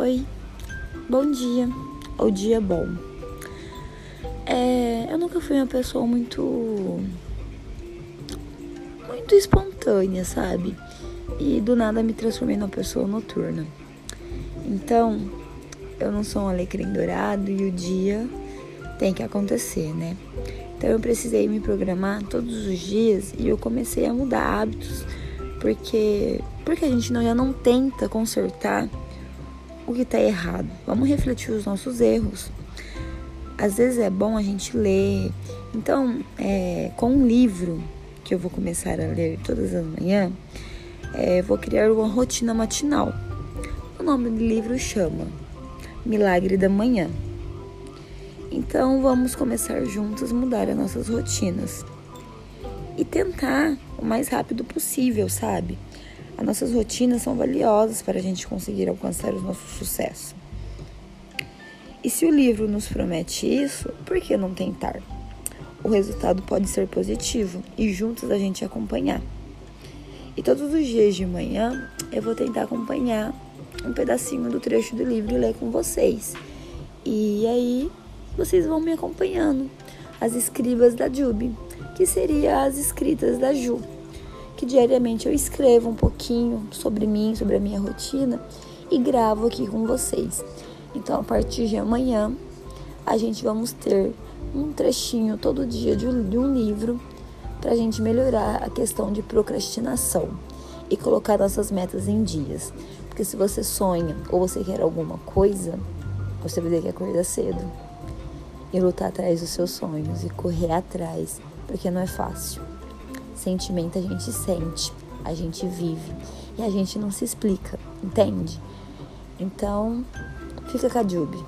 Oi, bom dia ou dia bom. É, eu nunca fui uma pessoa muito. muito espontânea, sabe? E do nada me transformei numa pessoa noturna. Então, eu não sou um alecrim dourado e o dia tem que acontecer, né? Então eu precisei me programar todos os dias e eu comecei a mudar hábitos, porque porque a gente não, já não tenta consertar o que está errado. Vamos refletir os nossos erros. Às vezes é bom a gente ler. Então, é, com um livro que eu vou começar a ler todas as manhãs, é, vou criar uma rotina matinal. O nome do livro chama Milagre da Manhã. Então, vamos começar juntos mudar as nossas rotinas e tentar o mais rápido possível, sabe? As nossas rotinas são valiosas para a gente conseguir alcançar o nosso sucesso. E se o livro nos promete isso, por que não tentar? O resultado pode ser positivo e juntos a gente acompanhar. E todos os dias de manhã eu vou tentar acompanhar um pedacinho do trecho do livro e ler com vocês. E aí vocês vão me acompanhando. As escribas da Jube, que seria as escritas da Ju que diariamente eu escrevo um pouquinho sobre mim, sobre a minha rotina e gravo aqui com vocês. Então, a partir de amanhã, a gente vamos ter um trechinho todo dia de um livro para a gente melhorar a questão de procrastinação e colocar nossas metas em dias. Porque se você sonha ou você quer alguma coisa, você vai ter que acordar cedo e lutar atrás dos seus sonhos e correr atrás, porque não é fácil. Sentimento a gente sente, a gente vive e a gente não se explica, entende? Então, fica com a Jubi.